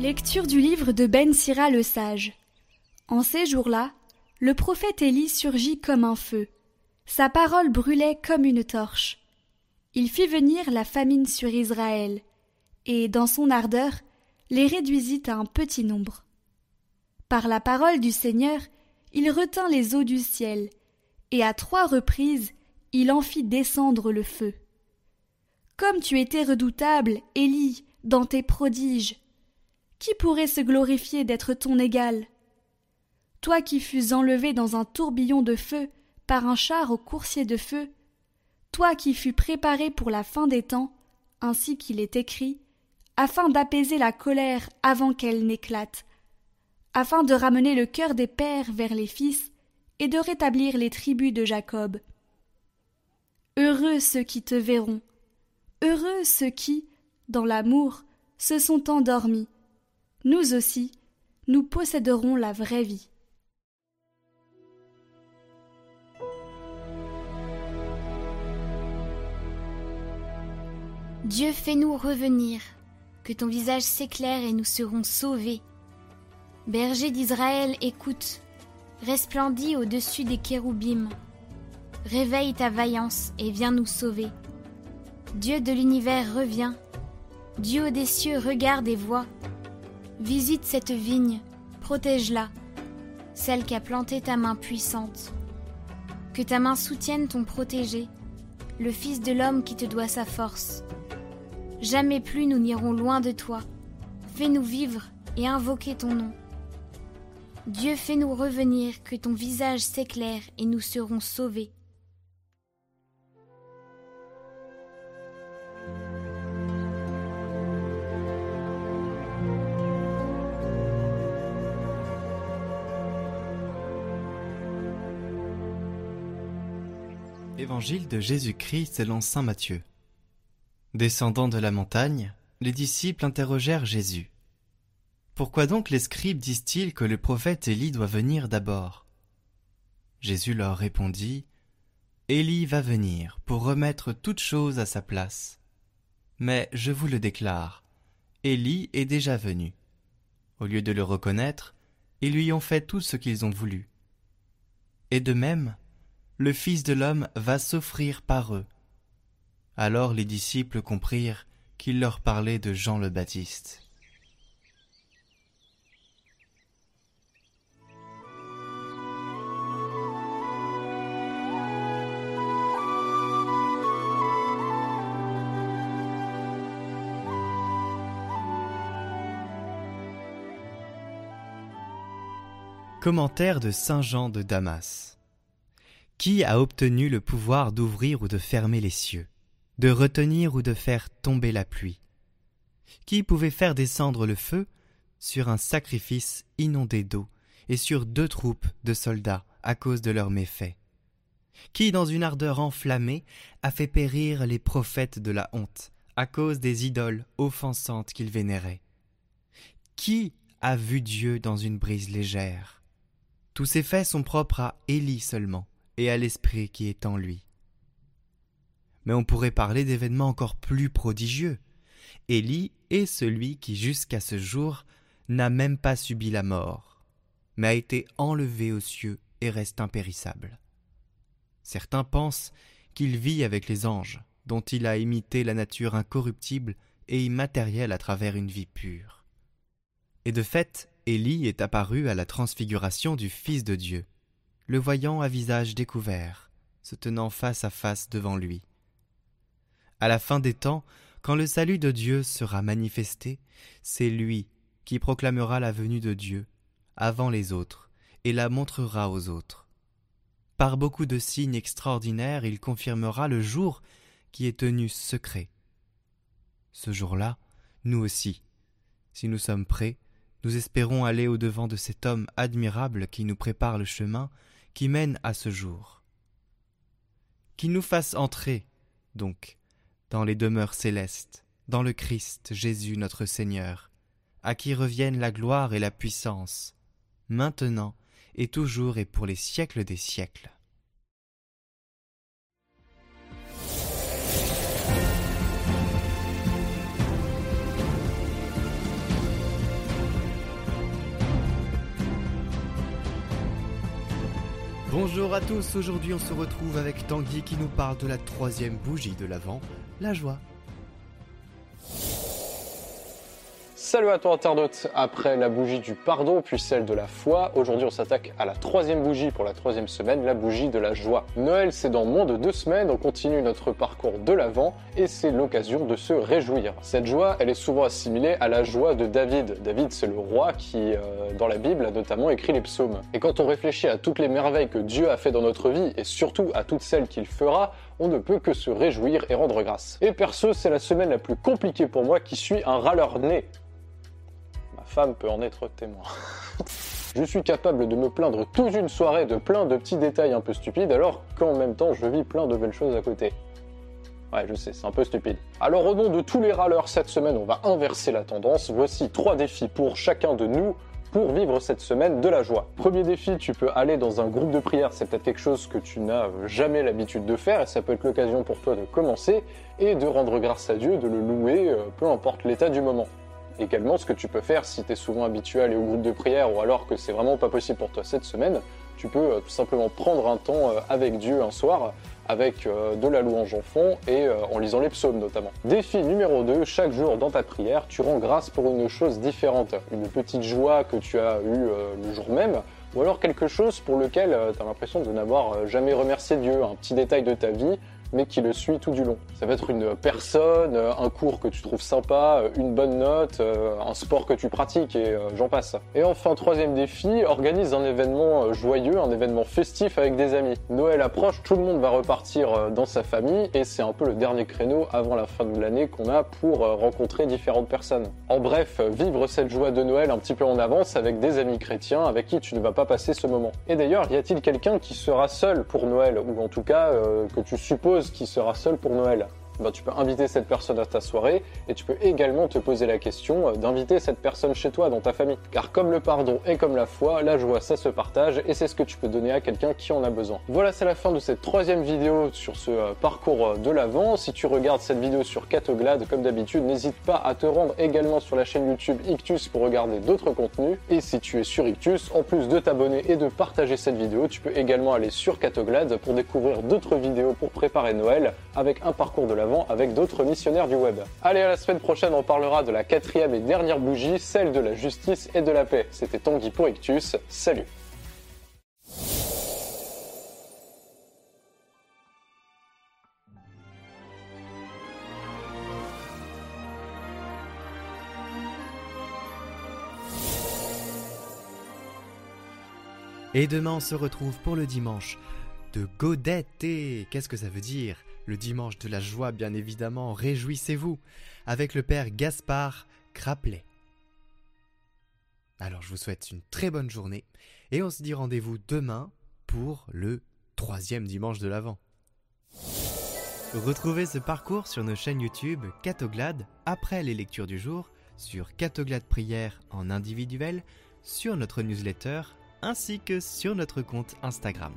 Lecture du livre de Ben Sira le sage. En ces jours-là, le prophète Élie surgit comme un feu. Sa parole brûlait comme une torche. Il fit venir la famine sur Israël, et, dans son ardeur, les réduisit à un petit nombre. Par la parole du Seigneur, il retint les eaux du ciel, et à trois reprises il en fit descendre le feu. Comme tu étais redoutable, Élie, dans tes prodiges, qui pourrait se glorifier d'être ton égal? Toi qui fus enlevé dans un tourbillon de feu par un char au coursier de feu, toi qui fus préparé pour la fin des temps, ainsi qu'il est écrit, afin d'apaiser la colère avant qu'elle n'éclate, afin de ramener le cœur des pères vers les fils et de rétablir les tribus de Jacob. Heureux ceux qui te verront, heureux ceux qui, dans l'amour, se sont endormis. Nous aussi, nous posséderons la vraie vie. Dieu fais-nous revenir, que ton visage s'éclaire et nous serons sauvés. Berger d'Israël, écoute, resplendis au-dessus des kéroubim. Réveille ta vaillance et viens nous sauver. Dieu de l'univers revient. Dieu des cieux regarde et voit. Visite cette vigne, protège-la, celle qui a planté ta main puissante. Que ta main soutienne ton protégé, le Fils de l'homme qui te doit sa force. Jamais plus nous n'irons loin de toi. Fais-nous vivre et invoquer ton nom. Dieu fais-nous revenir, que ton visage s'éclaire et nous serons sauvés. Évangile de Jésus-Christ selon saint Matthieu. Descendant de la montagne, les disciples interrogèrent Jésus. Pourquoi donc les scribes disent-ils que le prophète Élie doit venir d'abord? Jésus leur répondit Élie va venir pour remettre toute chose à sa place. Mais je vous le déclare, Élie est déjà venu. Au lieu de le reconnaître, ils lui ont fait tout ce qu'ils ont voulu. Et de même, le Fils de l'homme va s'offrir par eux. Alors les disciples comprirent qu'il leur parlait de Jean le Baptiste. Commentaire de Saint Jean de Damas. Qui a obtenu le pouvoir d'ouvrir ou de fermer les cieux, de retenir ou de faire tomber la pluie? Qui pouvait faire descendre le feu sur un sacrifice inondé d'eau et sur deux troupes de soldats à cause de leurs méfaits? Qui, dans une ardeur enflammée, a fait périr les prophètes de la honte à cause des idoles offensantes qu'ils vénéraient? Qui a vu Dieu dans une brise légère? Tous ces faits sont propres à Élie seulement et à l'esprit qui est en lui. Mais on pourrait parler d'événements encore plus prodigieux. Élie est celui qui jusqu'à ce jour n'a même pas subi la mort, mais a été enlevé aux cieux et reste impérissable. Certains pensent qu'il vit avec les anges, dont il a imité la nature incorruptible et immatérielle à travers une vie pure. Et de fait, Élie est apparu à la transfiguration du Fils de Dieu, le voyant à visage découvert, se tenant face à face devant lui. À la fin des temps, quand le salut de Dieu sera manifesté, c'est lui qui proclamera la venue de Dieu avant les autres et la montrera aux autres. Par beaucoup de signes extraordinaires, il confirmera le jour qui est tenu secret. Ce jour-là, nous aussi, si nous sommes prêts, nous espérons aller au-devant de cet homme admirable qui nous prépare le chemin qui mène à ce jour. Qu'il nous fasse entrer, donc, dans les demeures célestes, dans le Christ Jésus notre Seigneur, à qui reviennent la gloire et la puissance, maintenant et toujours et pour les siècles des siècles. Bonjour à tous, aujourd'hui on se retrouve avec Tanguy qui nous parle de la troisième bougie de l'Avent, la joie. Salut à toi internaute, après la bougie du pardon puis celle de la foi, aujourd'hui on s'attaque à la troisième bougie pour la troisième semaine, la bougie de la joie. Noël c'est dans moins de deux semaines, on continue notre parcours de l'avant et c'est l'occasion de se réjouir. Cette joie elle est souvent assimilée à la joie de David. David c'est le roi qui euh, dans la Bible a notamment écrit les psaumes. Et quand on réfléchit à toutes les merveilles que Dieu a fait dans notre vie et surtout à toutes celles qu'il fera, on ne peut que se réjouir et rendre grâce. Et perso, c'est la semaine la plus compliquée pour moi qui suis un râleur né femme peut en être témoin. je suis capable de me plaindre toute une soirée de plein de petits détails un peu stupides alors qu'en même temps je vis plein de belles choses à côté. Ouais, je sais, c'est un peu stupide. Alors au nom de tous les râleurs cette semaine, on va inverser la tendance. Voici trois défis pour chacun de nous pour vivre cette semaine de la joie. Premier défi, tu peux aller dans un groupe de prière, c'est peut-être quelque chose que tu n'as jamais l'habitude de faire et ça peut être l'occasion pour toi de commencer et de rendre grâce à Dieu, de le louer, euh, peu importe l'état du moment. Également, ce que tu peux faire si tu es souvent habitué à aller au groupe de prière ou alors que c'est vraiment pas possible pour toi cette semaine, tu peux euh, tout simplement prendre un temps euh, avec Dieu un soir avec euh, de la louange en fond et en lisant les psaumes notamment. Défi numéro 2, chaque jour dans ta prière, tu rends grâce pour une chose différente, une petite joie que tu as eue le jour même, ou alors quelque chose pour lequel tu as l'impression de n'avoir jamais remercié Dieu, un petit détail de ta vie, mais qui le suit tout du long. Ça va être une personne, un cours que tu trouves sympa, une bonne note, euh, un sport que tu pratiques et euh, j'en passe. Et enfin, troisième défi, organise un événement euh, joyeux, un événement festif avec des amis. Noël approche, tout le monde va repartir dans sa famille et c'est un peu le dernier créneau avant la fin de l'année qu'on a pour rencontrer différentes personnes. En bref, vivre cette joie de Noël un petit peu en avance avec des amis chrétiens avec qui tu ne vas pas passer ce moment. Et d'ailleurs, y a-t-il quelqu'un qui sera seul pour Noël ou en tout cas que tu supposes qui sera seul pour Noël bah, tu peux inviter cette personne à ta soirée et tu peux également te poser la question euh, d'inviter cette personne chez toi, dans ta famille. Car comme le pardon et comme la foi, la joie ça se partage et c'est ce que tu peux donner à quelqu'un qui en a besoin. Voilà, c'est la fin de cette troisième vidéo sur ce euh, parcours euh, de l'avant. Si tu regardes cette vidéo sur Catoglade, comme d'habitude, n'hésite pas à te rendre également sur la chaîne YouTube Ictus pour regarder d'autres contenus. Et si tu es sur Ictus, en plus de t'abonner et de partager cette vidéo, tu peux également aller sur Catoglade pour découvrir d'autres vidéos pour préparer Noël avec un parcours de l'avant avec d'autres missionnaires du web. Allez, à la semaine prochaine, on parlera de la quatrième et dernière bougie, celle de la justice et de la paix. C'était Tanguy pour. Salut Et demain, on se retrouve pour le dimanche de Godette. Qu'est-ce que ça veut dire? Le dimanche de la joie, bien évidemment, réjouissez-vous avec le Père Gaspard Craplet. Alors je vous souhaite une très bonne journée et on se dit rendez-vous demain pour le troisième dimanche de l'Avent. Retrouvez ce parcours sur nos chaînes YouTube Catoglade après les lectures du jour, sur Catoglade Prière en individuel, sur notre newsletter ainsi que sur notre compte Instagram.